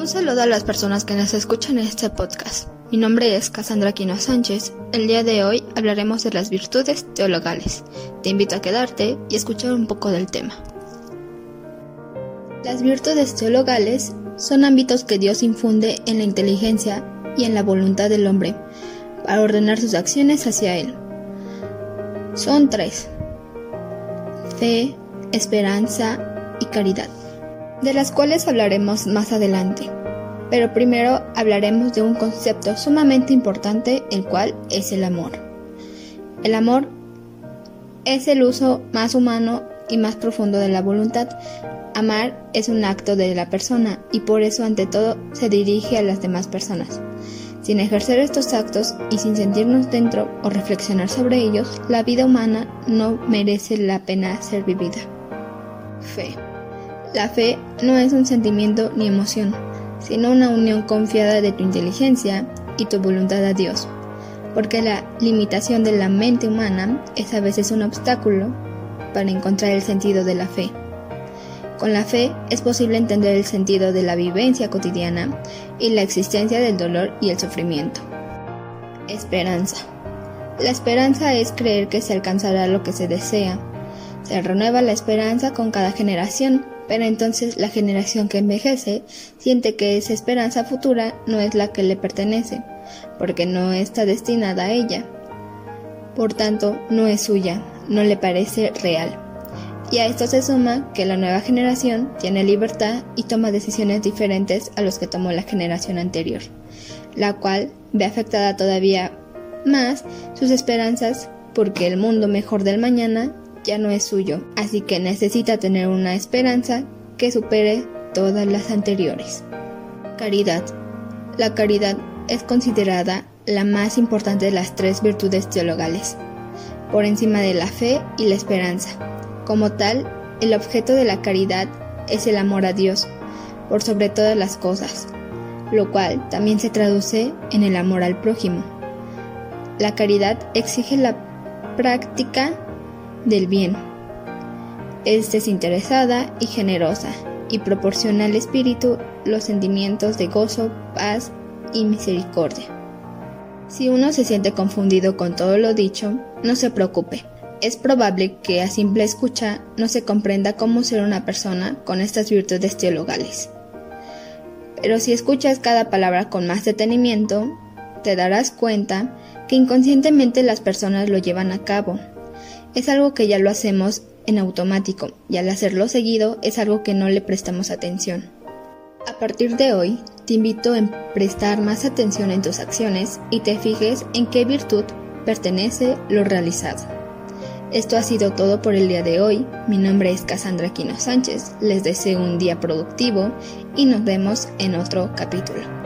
Un saludo a las personas que nos escuchan en este podcast. Mi nombre es Cassandra Quino Sánchez. El día de hoy hablaremos de las virtudes teologales. Te invito a quedarte y escuchar un poco del tema. Las virtudes teologales son ámbitos que Dios infunde en la inteligencia y en la voluntad del hombre para ordenar sus acciones hacia Él. Son tres. Fe, esperanza y caridad de las cuales hablaremos más adelante. Pero primero hablaremos de un concepto sumamente importante, el cual es el amor. El amor es el uso más humano y más profundo de la voluntad. Amar es un acto de la persona y por eso ante todo se dirige a las demás personas. Sin ejercer estos actos y sin sentirnos dentro o reflexionar sobre ellos, la vida humana no merece la pena ser vivida. Fe. La fe no es un sentimiento ni emoción, sino una unión confiada de tu inteligencia y tu voluntad a Dios, porque la limitación de la mente humana es a veces un obstáculo para encontrar el sentido de la fe. Con la fe es posible entender el sentido de la vivencia cotidiana y la existencia del dolor y el sufrimiento. Esperanza. La esperanza es creer que se alcanzará lo que se desea. Se renueva la esperanza con cada generación pero entonces la generación que envejece siente que esa esperanza futura no es la que le pertenece, porque no está destinada a ella. Por tanto, no es suya, no le parece real. Y a esto se suma que la nueva generación tiene libertad y toma decisiones diferentes a los que tomó la generación anterior, la cual ve afectada todavía más sus esperanzas porque el mundo mejor del mañana ya no es suyo, así que necesita tener una esperanza que supere todas las anteriores. Caridad. La caridad es considerada la más importante de las tres virtudes teologales, por encima de la fe y la esperanza. Como tal, el objeto de la caridad es el amor a Dios, por sobre todas las cosas, lo cual también se traduce en el amor al prójimo. La caridad exige la práctica del bien. Es desinteresada y generosa y proporciona al espíritu los sentimientos de gozo, paz y misericordia. Si uno se siente confundido con todo lo dicho, no se preocupe. Es probable que a simple escucha no se comprenda cómo ser una persona con estas virtudes teologales. Pero si escuchas cada palabra con más detenimiento, te darás cuenta que inconscientemente las personas lo llevan a cabo es algo que ya lo hacemos en automático y al hacerlo seguido es algo que no le prestamos atención. A partir de hoy, te invito a prestar más atención en tus acciones y te fijes en qué virtud pertenece lo realizado. Esto ha sido todo por el día de hoy. Mi nombre es Cassandra Quino Sánchez. Les deseo un día productivo y nos vemos en otro capítulo.